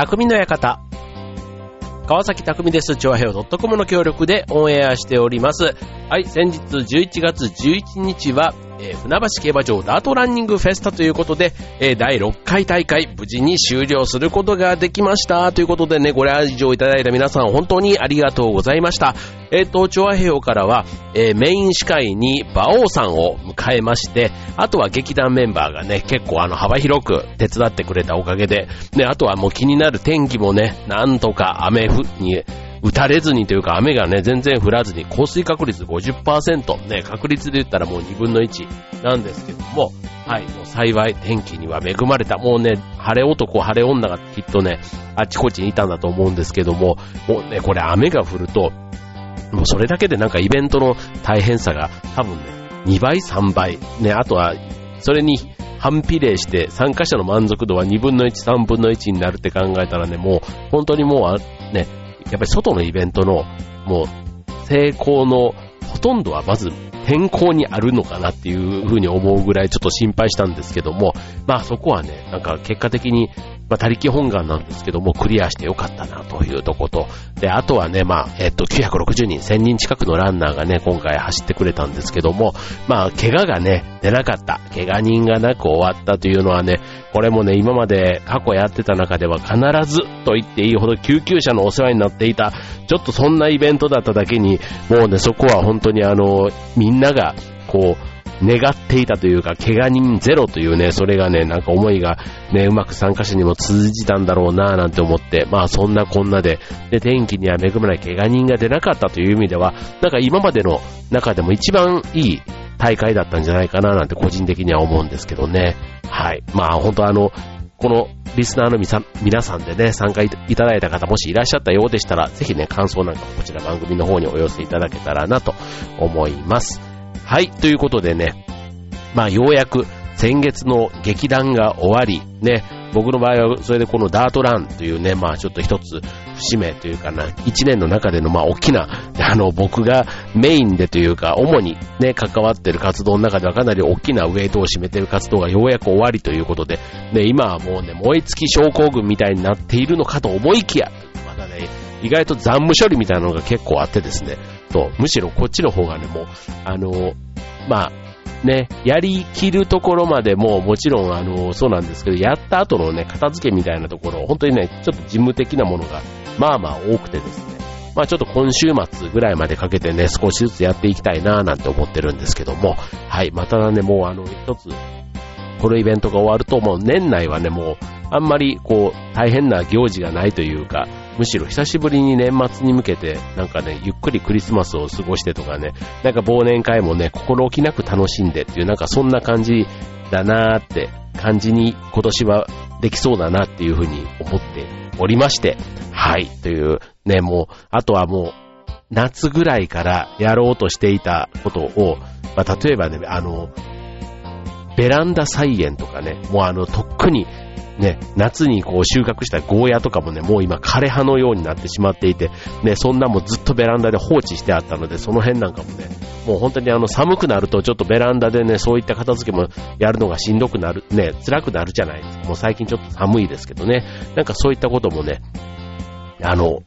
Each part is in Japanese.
匠の館。川崎匠です。調和平洋 .com の協力でオンエアしております。はい、先日11月11日は、えー船橋競馬場ダートランニングフェスタということで、えー第6回大会無事に終了することができました。ということでね、ご来場いただいた皆さん本当にありがとうございました。えっ、と、調和平からは、えーメイン司会に馬王さんを迎えまして、あとは劇団メンバーがね、結構あの幅広く手伝ってくれたおかげで、ね、あとはもう気になる天気もね、なんとか雨ふに、打たれずにというか雨がね、全然降らずに降水確率50%、ね、確率で言ったらもう2分の1なんですけども、はい、もう幸い天気には恵まれた。もうね、晴れ男、晴れ女がきっとね、あちこちにいたんだと思うんですけども、もうね、これ雨が降ると、もうそれだけでなんかイベントの大変さが多分ね、2倍、3倍。ね、あとは、それに反比例して参加者の満足度は2分の1、3分の1になるって考えたらね、もう本当にもう、ね、やっぱり外のイベントのもう成功のほとんどはまず天候にあるのかなっていうふうに思うぐらいちょっと心配したんですけども、まあそこはね、なんか結果的に、まあ他力本願なんですけども、クリアしてよかったなというとこと、で、あとはね、まあ、えっと、960人、1000人近くのランナーがね、今回走ってくれたんですけども、まあ、怪我がね、出なかった、怪我人がなく終わったというのはね、これもね、今まで過去やってた中では必ずと言っていいほど救急車のお世話になっていた、ちょっとそんなイベントだっただけに、もうね、そこは本当にあの、みんなが、こう、願っていたというか、怪我人ゼロというね、それがね、なんか思いがね、うまく参加者にも通じたんだろうなぁなんて思って、まあそんなこんなで、で、天気には恵まない怪我人が出なかったという意味では、なんか今までの中でも一番いい大会だったんじゃないかななんて個人的には思うんですけどね。はい。まあ本当あの、このリスナーのみさ皆さんでね、参加いただいた方もしいらっしゃったようでしたら、ぜひね、感想なんかもこちら番組の方にお寄せいただけたらなと思います。はい、ということでね、まあようやく先月の劇団が終わり、ね、僕の場合はそれでこのダートランというね、まあちょっと一つ節目というかな、一年の中でのまあ大きな、あの僕がメインでというか、主にね、関わってる活動の中ではかなり大きなウェイトを占めてる活動がようやく終わりということで、ね、今はもうね、燃え尽き症候群みたいになっているのかと思いきや、まだね、意外と残務処理みたいなのが結構あってですね、と、むしろこっちの方がね、もう、あの、まあ、ね、やりきるところまでももちろんあの、そうなんですけど、やった後のね、片付けみたいなところ、本当にね、ちょっと事務的なものが、まあまあ多くてですね、まあちょっと今週末ぐらいまでかけてね、少しずつやっていきたいなぁなんて思ってるんですけども、はい、またね、もうあの、一つ、このイベントが終わると、もう年内はね、もう、あんまりこう、大変な行事がないというか、むしろ久しぶりに年末に向けて、なんかね、ゆっくりクリスマスを過ごしてとかね、なんか忘年会もね、心置きなく楽しんでっていう、なんかそんな感じだなーって、感じに今年はできそうだなっていうふうに思っておりまして、はい、という、ね、もう、あとはもう、夏ぐらいからやろうとしていたことを、まあ、例えばね、あの、ベランダ菜園とかね、もうあの、とっくに、ね、夏にこう収穫したゴーヤとかもね、もう今枯れ葉のようになってしまっていて、ね、そんなもずっとベランダで放置してあったので、その辺なんかもね、もう本当にあの寒くなるとちょっとベランダでね、そういった片付けもやるのがしんどくなる、ね、辛くなるじゃない。ですか。もう最近ちょっと寒いですけどね、なんかそういったこともね、あの、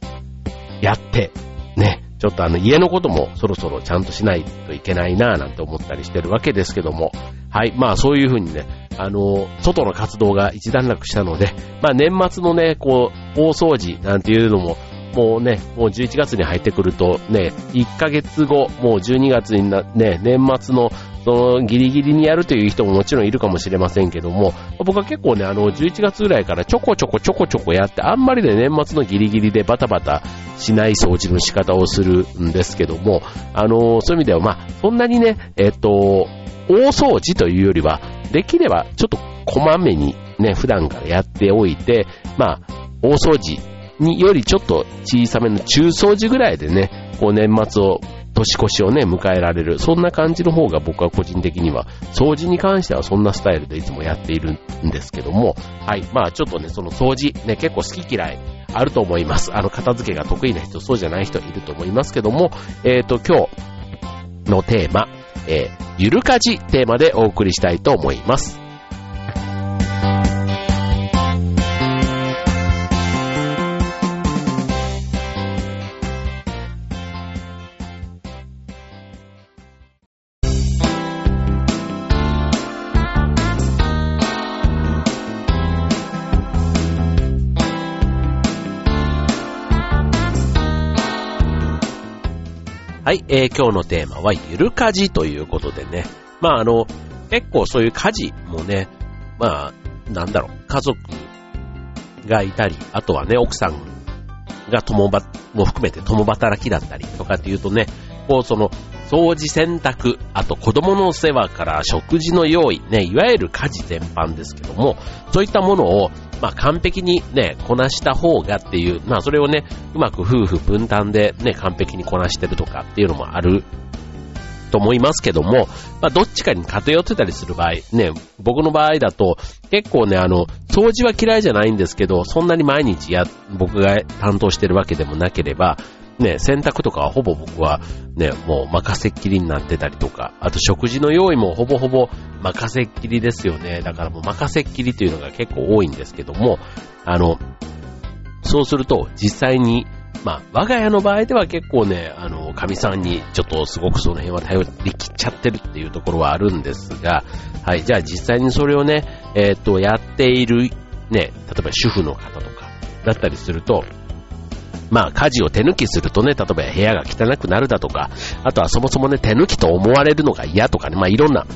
やって、ね、ちょっとあの家のこともそろそろちゃんとしないといけないなぁなんて思ったりしてるわけですけども、はい、まあそういうふうにね、あの、外の活動が一段落したので、まあ年末のね、こう、大掃除なんていうのも、もうね、もう11月に入ってくるとね、1ヶ月後、もう12月にな、ね、年末のそのギリギリにやるという人ももちろんいるかもしれませんけども、僕は結構ね、あの、11月ぐらいからちょこちょこちょこちょこやって、あんまりね、年末のギリギリでバタバタしない掃除の仕方をするんですけども、あの、そういう意味では、まあ、そんなにね、えっと、大掃除というよりは、できればちょっとこまめにね、普段からやっておいて、まあ、大掃除によりちょっと小さめの中掃除ぐらいでね、こう年末を、年越しをね、迎えられる。そんな感じの方が僕は個人的には、掃除に関してはそんなスタイルでいつもやっているんですけども、はい。まあちょっとね、その掃除、ね、結構好き嫌いあると思います。あの、片付けが得意な人、そうじゃない人いると思いますけども、えっ、と、今日のテーマ、えー、ゆるかじテーマでお送りしたいと思います。はい、えー、今日のテーマはゆる家事ということでね。まああの、結構そういう家事もね、まあ、なんだろう、家族がいたり、あとはね、奥さんが共ば、も含めて共働きだったりとかっていうとね、こうその、掃除洗濯、あと子供の世話から食事の用意、ね、いわゆる家事全般ですけども、そういったものを、まあ完璧にね、こなした方がっていう、まあそれをね、うまく夫婦分担でね、完璧にこなしてるとかっていうのもあると思いますけども、まあ、どっちかに偏ってたりする場合、ね、僕の場合だと、結構ね、あの、掃除は嫌いじゃないんですけど、そんなに毎日や、僕が担当してるわけでもなければ、ね、洗濯とかはほぼ僕はね、もう任せっきりになってたりとか、あと食事の用意もほぼほぼ任せっきりですよね。だからもう任せっきりというのが結構多いんですけども、あの、そうすると実際にまあ、我が家の場合では結構ね、あの、神さんにちょっとすごくその辺は頼りきっちゃってるっていうところはあるんですが、はい、じゃあ実際にそれをね、えっ、と、やっている、ね、例えば主婦の方とかだったりすると、まあ、家事を手抜きするとね、例えば部屋が汚くなるだとか、あとはそもそもね、手抜きと思われるのが嫌とかね、まあ、いろんな、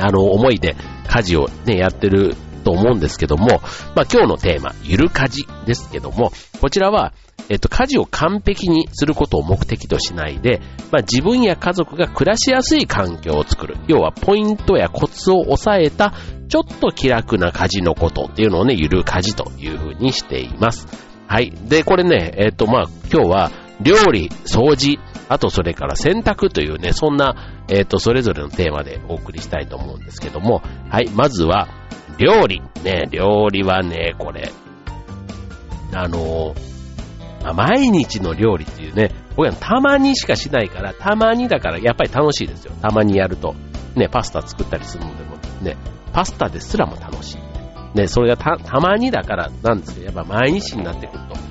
あの、思いで家事をね、やってると思うんですけども、まあ、今日のテーマ、ゆる家事ですけども、こちらは、えっと、家事を完璧にすることを目的としないで、まあ、自分や家族が暮らしやすい環境を作る。要は、ポイントやコツを抑えた、ちょっと気楽な家事のことっていうのをね、ゆる家事という風にしています。はい。で、これね、えっと、まあ、今日は、料理、掃除、あとそれから洗濯というね、そんな、えっと、それぞれのテーマでお送りしたいと思うんですけども、はい。まずは、料理。ね、料理はね、これ、あのまあ、毎日の料理っていうね、僕はたまにしかしないから、たまにだからやっぱり楽しいですよ。たまにやると。ね、パスタ作ったりするのでもね、パスタですらも楽しい。ね、それがた、たまにだからなんですけど、やっぱ毎日になってくると、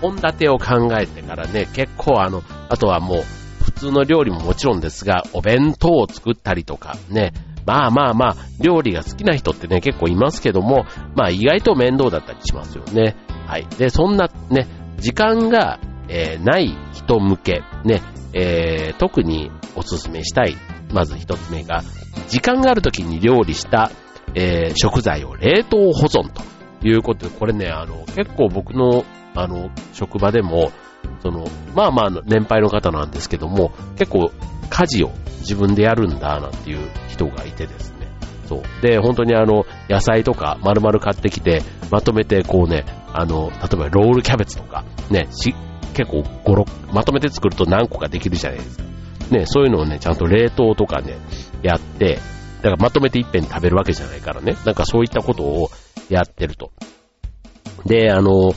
本立てを考えてからね、結構あの、あとはもう、普通の料理ももちろんですが、お弁当を作ったりとか、ね、まあまあまあ、料理が好きな人ってね、結構いますけども、まあ意外と面倒だったりしますよね。はい。で、そんなね、時間が、えー、ない人向け、ね、えー、特におすすめしたい、まず一つ目が、時間がある時に料理した、えー、食材を冷凍保存ということで、これね、あの、結構僕の、あの、職場でも、その、まあまあ、年配の方なんですけども、結構、家事を自分でやるんだ、なんていう人がいてですね。そう。で、本当にあの、野菜とか丸々買ってきて、まとめてこうね、あの、例えばロールキャベツとか、ね、し、結構5、6、まとめて作ると何個かできるじゃないですか。ね、そういうのをね、ちゃんと冷凍とかね、やって、だからまとめて一遍食べるわけじゃないからね。なんかそういったことをやってると。で、あの、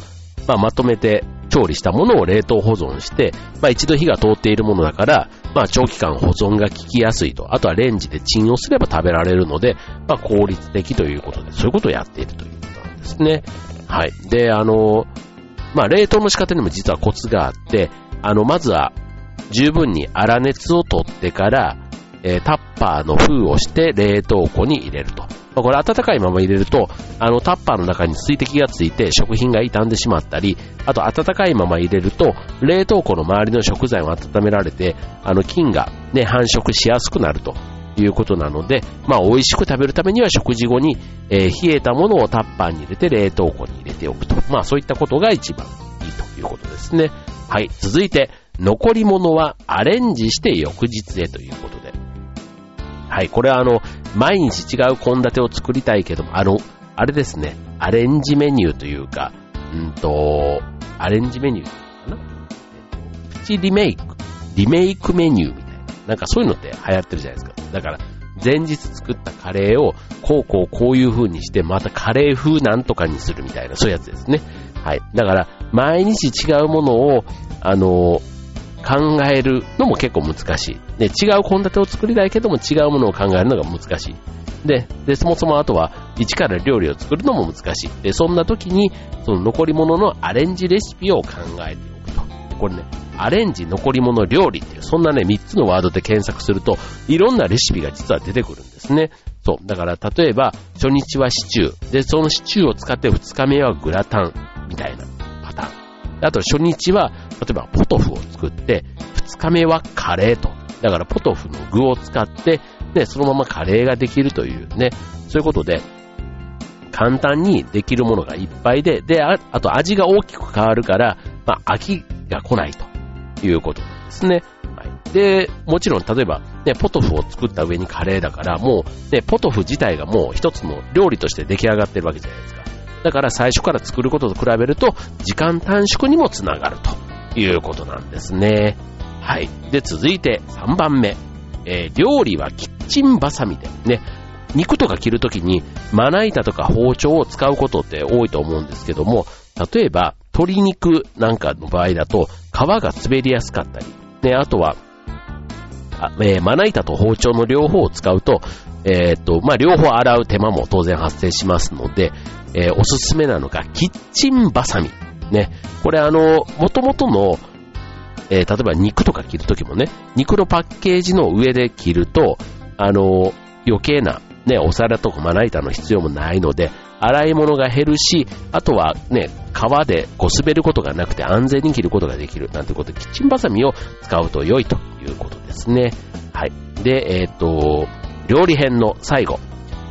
まあ、まとめて調理したものを冷凍保存して、まあ、一度火が通っているものだから、まあ、長期間保存が効きやすいと。あとはレンジでチンをすれば食べられるので、まあ、効率的ということで、そういうことをやっているということなんですね。はい。で、あの、まあ、冷凍の仕方にも実はコツがあって、あの、まずは、十分に粗熱を取ってから、えー、タッパーの封をして冷凍庫に入れると。これ温かいまま入れると、あのタッパーの中に水滴がついて食品が傷んでしまったり、あと温かいまま入れると、冷凍庫の周りの食材を温められて、あの菌がね、繁殖しやすくなるということなので、まあ美味しく食べるためには食事後に、えー、冷えたものをタッパーに入れて冷凍庫に入れておくと。まあそういったことが一番いいということですね。はい。続いて、残り物はアレンジして翌日へということで。はい。これはあの、毎日違う献立を作りたいけども、あの、あれですね。アレンジメニューというか、うんと、アレンジメニューかな？プチリメイク、リメイクメニューみたいな。なんかそういうのって流行ってるじゃないですか。だから、前日作ったカレーを、こうこうこういう風にして、またカレー風なんとかにするみたいな、そういうやつですね。はい。だから、毎日違うものを、あの考えるのも結構難しい。で、違う献立を作りたいけども違うものを考えるのが難しい。で、で、そもそもあとは、一から料理を作るのも難しい。で、そんな時に、その残り物のアレンジレシピを考えておくと。これね、アレンジ残り物料理っていう、そんなね、3つのワードで検索すると、いろんなレシピが実は出てくるんですね。そう。だから、例えば、初日はシチュー。で、そのシチューを使って2日目はグラタン。みたいなパターン。あと、初日は、例えば、ポトフを作って、2日目はカレーと。だからポトフの具を使って、ね、そのままカレーができるというね、そういうことで、簡単にできるものがいっぱいで、で、ああと味が大きく変わるから、まあ、飽きが来ないということなんですね。はい。で、もちろん、例えば、ね、ポトフを作った上にカレーだから、もう、ね、ポトフ自体がもう一つの料理として出来上がってるわけじゃないですか。だから最初から作ることと比べると、時間短縮にもつながるということなんですね。はい。で、続いて3番目。えー、料理はキッチンバサミでね、肉とか切るときにまな板とか包丁を使うことって多いと思うんですけども、例えば鶏肉なんかの場合だと皮が滑りやすかったり、ね、あとは、あえー、まな板と包丁の両方を使うと、えー、っと、まあ、両方洗う手間も当然発生しますので、えー、おすすめなのがキッチンバサミ。ね。これあの、元々のえー、例えば肉とか切るときもね、肉のパッケージの上で切ると、あの、余計な、ね、お皿とかまな板の必要もないので、洗い物が減るし、あとはね、皮でこう滑ることがなくて安全に切ることができるなんてことで、キッチンバサミを使うと良いということですね。はい。で、えっ、ー、と、料理編の最後。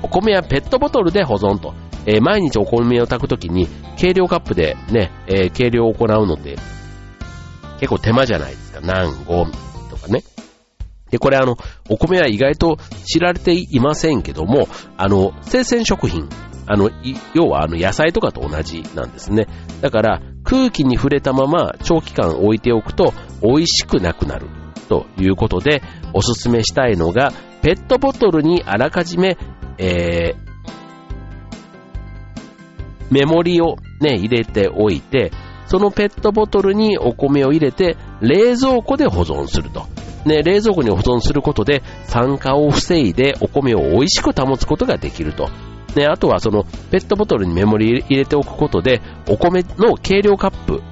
お米はペットボトルで保存と。えー、毎日お米を炊くときに、計量カップでね、えー、計量を行うので、結構手間じゃないですか。何合とかね。で、これあの、お米は意外と知られていませんけども、あの、生鮮食品、あの、要はあの野菜とかと同じなんですね。だから空気に触れたまま長期間置いておくと美味しくなくなるということでおすすめしたいのがペットボトルにあらかじめ、えー、メモリをね、入れておいて、そのペットボトルにお米を入れて冷蔵庫で保存すると。ね、冷蔵庫に保存することで酸化を防いでお米を美味しく保つことができると。ね、あとはそのペットボトルにメモリ入れておくことでお米の計量カップ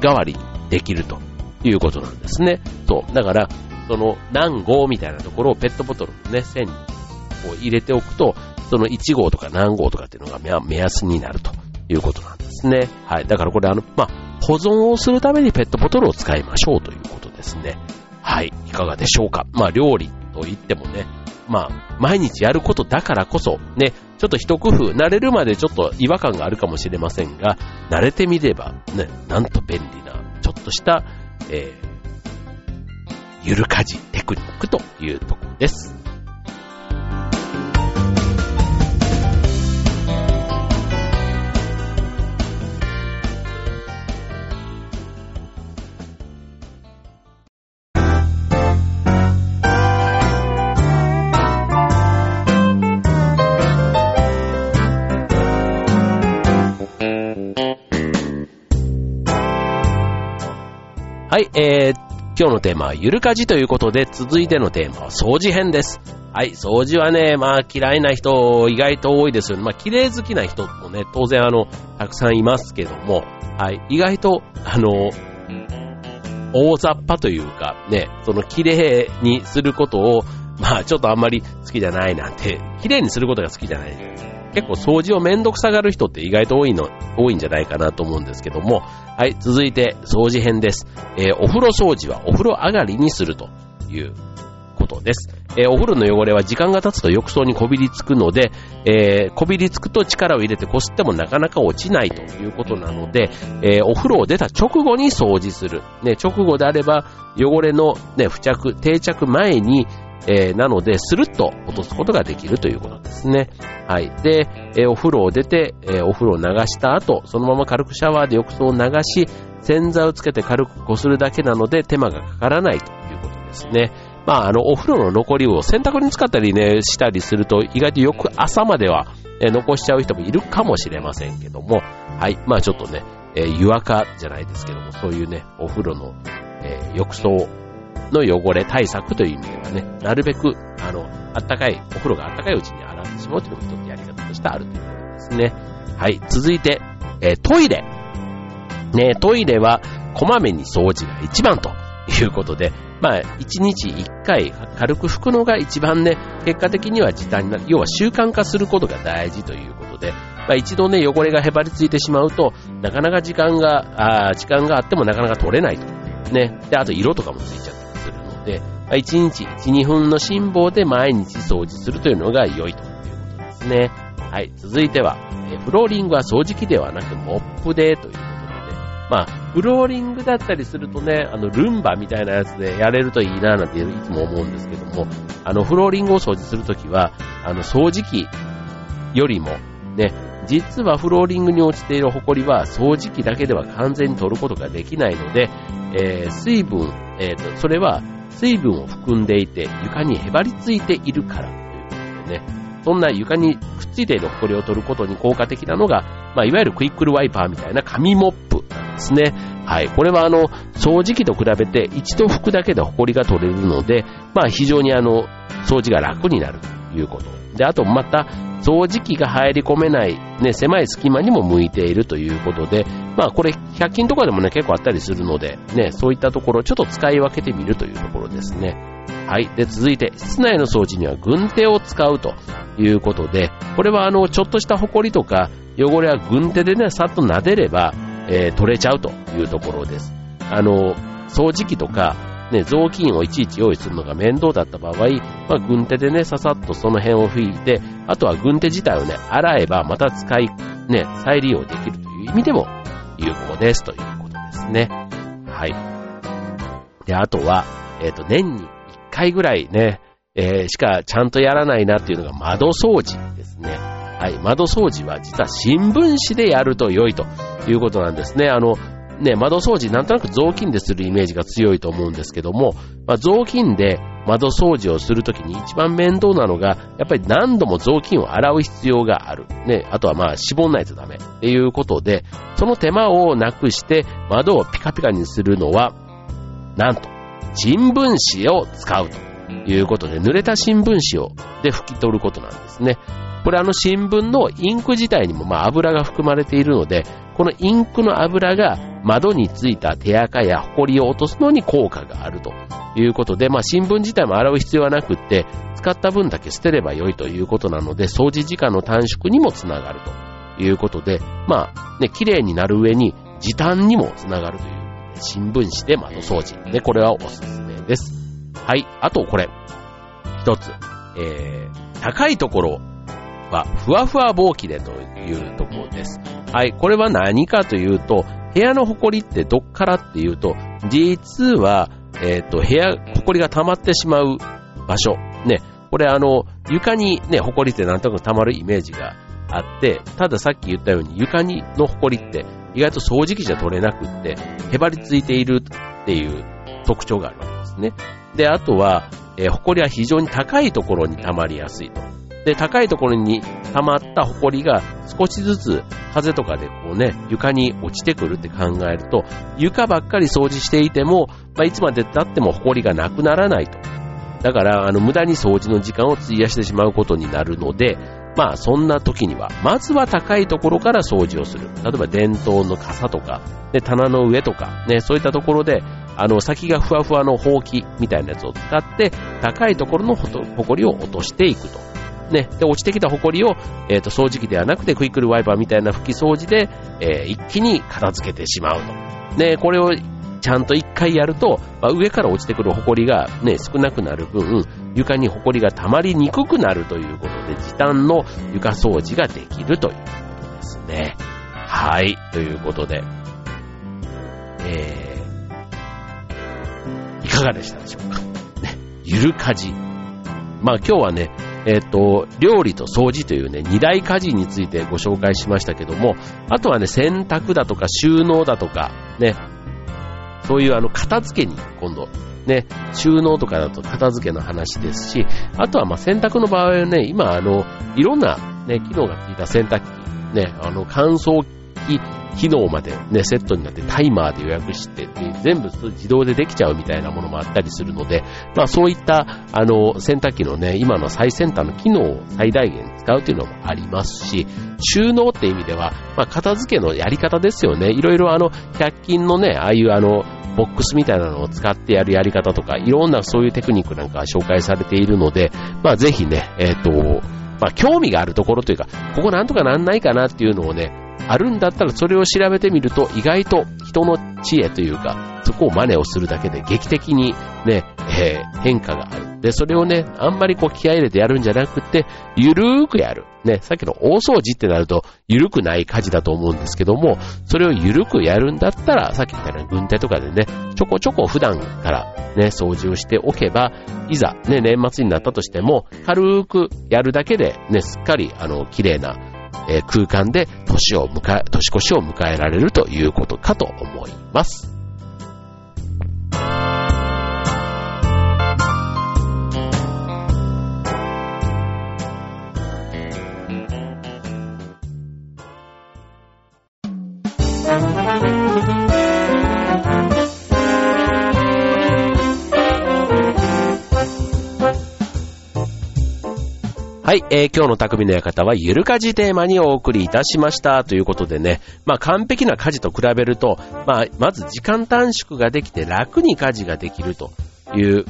代わりできるということなんですね。そう。だから、その何号みたいなところをペットボトルのね、線にこう入れておくと、その1号とか何号とかっていうのが目安になるということなんですね。はい。だからこれあの、まあ、保存をするためにペットボトルを使いましょうということですね。はい。いかがでしょうか。まあ、料理と言ってもね、まあ、毎日やることだからこそ、ね、ちょっと一工夫、慣れるまでちょっと違和感があるかもしれませんが、慣れてみれば、ね、なんと便利な、ちょっとした、えー、ゆるかじテクニックというところです。はい、えー、今日のテーマはゆるかじということで、続いてのテーマは掃除編です。はい、掃除はね、まあ嫌いな人意外と多いですよね。まあ綺麗好きな人もね、当然あの、たくさんいますけども、はい、意外と、あの、大雑把というか、ね、その綺麗にすることを、まあちょっとあんまり好きじゃないなんて、綺麗にすることが好きじゃない結構掃除をめんどくさがる人って意外と多いの、多いんじゃないかなと思うんですけども、はい、続いて掃除編です。えー、お風呂掃除はお風呂上がりにするということです。えー、お風呂の汚れは時間が経つと浴槽にこびりつくので、えー、こびりつくと力を入れてこすってもなかなか落ちないということなので、えー、お風呂を出た直後に掃除する。ね、直後であれば汚れのね、付着、定着前に、えー、なので、スルッと落とすことができるということですね。はい。で、えー、お風呂を出て、えー、お風呂を流した後、そのまま軽くシャワーで浴槽を流し、洗剤をつけて軽くこするだけなので手間がかからないということですね。まあ、あの、お風呂の残りを洗濯に使ったりね、したりすると、意外とよく朝までは、え残しちゃう人もいるかもしれませんけども、はい。まあちょっとね、え湯沸かじゃないですけども、そういうね、お風呂の、え浴槽の汚れ対策という意味ではね、なるべく、あの、あったかい、お風呂があったかいうちに洗ってしまうというのが一つやり方としてあるということですね。はい、続いて、えー、トイレ。ね、トイレは、こまめに掃除が一番ということで、まあ、一日一回軽く拭くのが一番ね、結果的には時短になる。要は習慣化することが大事ということで、まあ、一度ね、汚れがへばりついてしまうと、なかなか時間が、あ時間があってもなかなか取れないとね。で、あと色とかもついちゃったりするので、1日1、2分の辛抱で毎日掃除するというのが良いということですね。はい。続いては、えフローリングは掃除機ではなくモップでということで、まあ、フローリングだったりするとね、あの、ルンバみたいなやつでやれるといいななんていつも思うんですけども、あの、フローリングを掃除するときは、あの、掃除機よりも、ね、実はフローリングに落ちているホコリは掃除機だけでは完全に取ることができないので、えー、水分、えーと、それは水分を含んでいて床にへばりついているからということでね、そんな床にくっついているホコリを取ることに効果的なのが、まあ、いわゆるクイックルワイパーみたいな紙モップなんですね。はい。これはあの、掃除機と比べて一度拭くだけでホコリが取れるので、まあ非常にあの、掃除が楽になるということ。で、あとまた、掃除機が入り込めない、ね、狭い隙間にも向いているということで、まあこれ100均とかでもね結構あったりするので、ね、そういったところちょっと使い分けてみるというところですね。はい。で、続いて、室内の掃除には軍手を使うということで、これはあの、ちょっとしたホコリとか汚れは軍手でね、さっと撫でれば、えー、取れちゃうというところです。あの、掃除機とか、ね、雑巾をいちいち用意するのが面倒だった場合、まあ、軍手でね、ささっとその辺を拭いて、あとは軍手自体をね、洗えばまた使い、ね、再利用できるという意味でも有効ですということですね。はい。で、あとは、えっ、ー、と、年に1回ぐらいね、えー、しかちゃんとやらないなっていうのが窓掃除ですね。はい。窓掃除は実は新聞紙でやると良いということなんですね。あの、ね、窓掃除なんとなく雑巾でするイメージが強いと思うんですけども、まあ、雑巾で窓掃除をするときに一番面倒なのが、やっぱり何度も雑巾を洗う必要がある。ね、あとはまあ絞んないとダメっていうことで、その手間をなくして窓をピカピカにするのは、なんと、人文紙を使うということで、濡れた新聞紙をで拭き取ることなんですね。これあの新聞のインク自体にもまあ油が含まれているので、このインクの油が窓についた手垢や埃を落とすのに効果があるということで、まあ新聞自体も洗う必要はなくって、使った分だけ捨てれば良いということなので、掃除時間の短縮にもつながるということで、まあね、綺麗になる上に時短にもつながるという、新聞紙で窓掃除。で、これはおすすめです。はい。あとこれ。一つ。えー、高いところは、ふわふわぼうきでというところです。はい。これは何かというと、部屋の埃ってどっからっていうと、実は、えっ、ー、と、部屋、埃が溜まってしまう場所。ね。これあの、床にね、埃ってなんとなく溜まるイメージがあって、たださっき言ったように床にの埃って意外と掃除機じゃ取れなくって、へばりついているっていう特徴があるわけですね。で、あとは、えー、埃は非常に高いところに溜まりやすいと。で、高いところに溜まった埃が少しずつ風とかでこうね、床に落ちてくるって考えると、床ばっかり掃除していても、まあ、いつまで経っても埃がなくならないと。だから、あの、無駄に掃除の時間を費やしてしまうことになるので、まあ、そんな時には、まずは高いところから掃除をする。例えば、電灯の傘とか、で、棚の上とか、ね、そういったところで、あの、先がふわふわのほうきみたいなやつを使って、高いところのほこりを落としていくと。ね、で、落ちてきたホコリを、えっ、ー、と、掃除機ではなくて、クイックルワイパーみたいな拭き掃除で、えー、一気に片付けてしまうと。ね、これをちゃんと一回やると、まあ、上から落ちてくるホコリがね、少なくなる分、床にホコリが溜まりにくくなるということで、時短の床掃除ができるということですね。はい、ということで、えー、いかがでしたでしょうか？ね、ゆるかじ。まあ今日はね、えっ、ー、と、料理と掃除というね、二大家事についてご紹介しましたけども、あとはね、洗濯だとか収納だとか、ね、そういうあの、片付けに今度、ね、収納とかだと片付けの話ですし、あとはまあ洗濯の場合はね、今あの、いろんなね、機能がついた洗濯機、ね、あの、乾燥機機機能までね、セットになってタイマーで予約して全部自動でできちゃうみたいなものもあったりするので、まあそういった、あの、洗濯機のね、今の最先端の機能を最大限使うというのもありますし、収納って意味では、まあ片付けのやり方ですよね。いろいろあの、100均のね、ああいうあの、ボックスみたいなのを使ってやるやり方とか、いろんなそういうテクニックなんか紹介されているので、まあぜひね、えっ、ー、と、まあ興味があるところというか、ここなんとかなんないかなっていうのをね、あるんだったらそれを調べてみると意外と人の知恵というか、そこを真似をするだけで劇的にね、えー、変化がある。で、それをね、あんまりこう気合入れてやるんじゃなくて、ゆるーくやる。ね、さっきの大掃除ってなると、ゆるくない家事だと思うんですけども、それをゆるくやるんだったら、さっき言ったように軍手とかでね、ちょこちょこ普段からね、掃除をしておけば、いざね、年末になったとしても、軽ーくやるだけで、ね、すっかり、あの、綺麗な、えー、空間で年を迎え、年越しを迎えられるということかと思います。はい、えー、今日の匠の館はゆる家事テーマにお送りいたしました。ということでね、まあ完璧な家事と比べると、まあまず時間短縮ができて楽に家事ができるという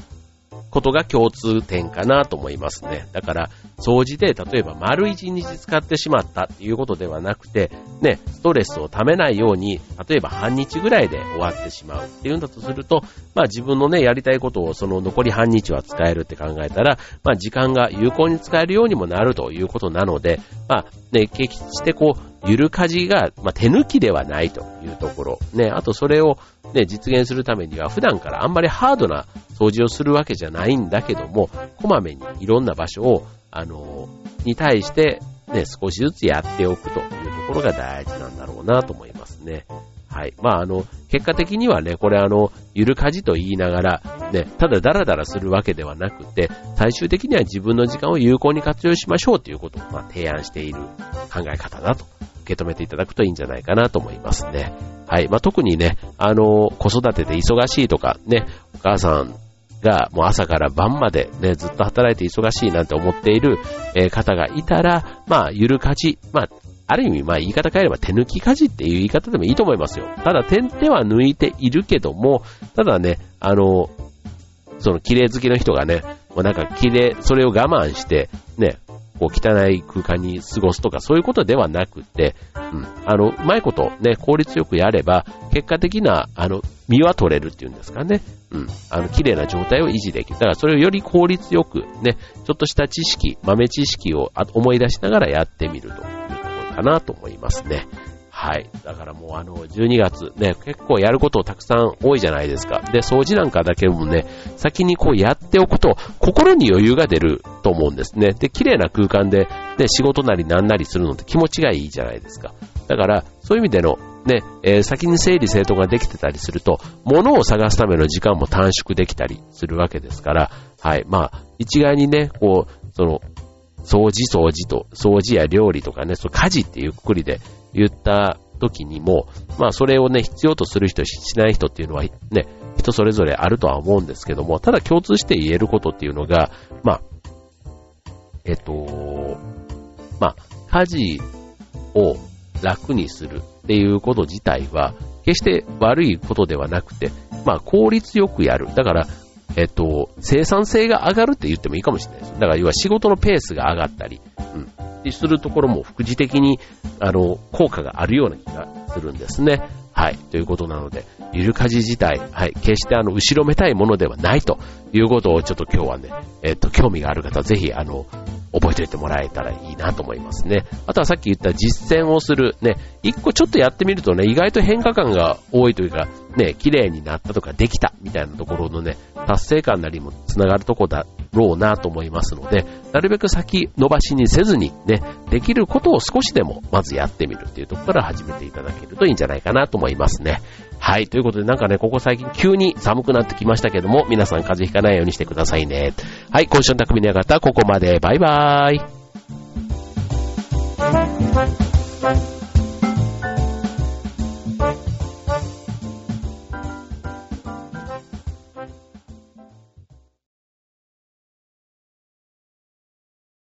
ことが共通点かなと思いますね。だから、掃除で例えば丸一日使ってしまったっていうことではなくて、ね、ストレスをためないように、例えば半日ぐらいで終わってしまうっていうんだとすると、まあ自分のね、やりたいことをその残り半日は使えるって考えたら、まあ時間が有効に使えるようにもなるということなので、まあね、決してこう、ゆるかじが、まあ、手抜きではないというところ。ね、あとそれをね、実現するためには普段からあんまりハードな掃除をするわけじゃないんだけども、こまめにいろんな場所を、あの、に対して、ね、少しずつやっておくというところが大事なんだろうなと思いますね。はい。まあ、あの、結果的にはね、これあの、ゆるかじと言いながら、ね、ただダラダラするわけではなくて、最終的には自分の時間を有効に活用しましょうということを、まあ、提案している考え方だと受け止めていただくといいんじゃないかなと思いますね。はい。まあ、特にね、あの、子育てで忙しいとか、ね、お母さんがもう朝から晩までね、ずっと働いて忙しいなんて思っている、え方がいたら、まあ、ゆるかじ、まあ、ある意味、まあ言い方変えれば手抜き家事っていう言い方でもいいと思いますよ。ただ点では抜いているけども、ただね、あの、その綺麗好きの人がね、もうなんか綺麗、それを我慢して、こう汚い空間に過ごすとかそういうことではなくて、うん、あの、うまいことね、効率よくやれば、結果的な、あの、身は取れるっていうんですかね。うん。あの、綺麗な状態を維持できる。だからそれをより効率よく、ね、ちょっとした知識、豆知識を思い出しながらやってみるということかなと思いますね。はい。だからもうあの、12月ね、結構やることたくさん多いじゃないですか。で、掃除なんかだけもね、先にこうやっておくと、心に余裕が出ると思うんですね。で、綺麗な空間で、ね、仕事なりなんなりするのって気持ちがいいじゃないですか。だから、そういう意味での、ね、えー、先に整理整頓ができてたりすると、物を探すための時間も短縮できたりするわけですから、はい。まあ、一概にね、こう、その、掃除掃除と、掃除や料理とかね、その家事っていうくくりで言った時にも、まあそれをね、必要とする人、しない人っていうのはね、人それぞれあるとは思うんですけども、ただ共通して言えることっていうのが、まあ、えっと、まあ、家事を楽にするっていうこと自体は、決して悪いことではなくて、まあ効率よくやる。だから、えっと、生産性が上がるって言ってもいいかもしれないです。だから要は仕事のペースが上がったり、うん。するところも副次的に、あの、効果があるような気がするんですね。はい。ということなので、ゆるかじ自体、はい。決してあの、後ろめたいものではないということをちょっと今日はね、えっと、興味がある方、ぜひ、あの、覚えておいてもらえたらいいなと思いますね。あとはさっき言った実践をする、ね、一個ちょっとやってみるとね、意外と変化感が多いというか、ね、綺麗になったとかできたみたいなところのね、達成感なりもつながるとこだろうなと思いますので、なるべく先伸ばしにせずにね、できることを少しでもまずやってみるっていうところから始めていただけるといいんじゃないかなと思いますね。はい。ということで、なんかね、ここ最近急に寒くなってきましたけども、皆さん風邪ひかないようにしてくださいね。はい。今週の匠の館、ここまで。バイバーイ。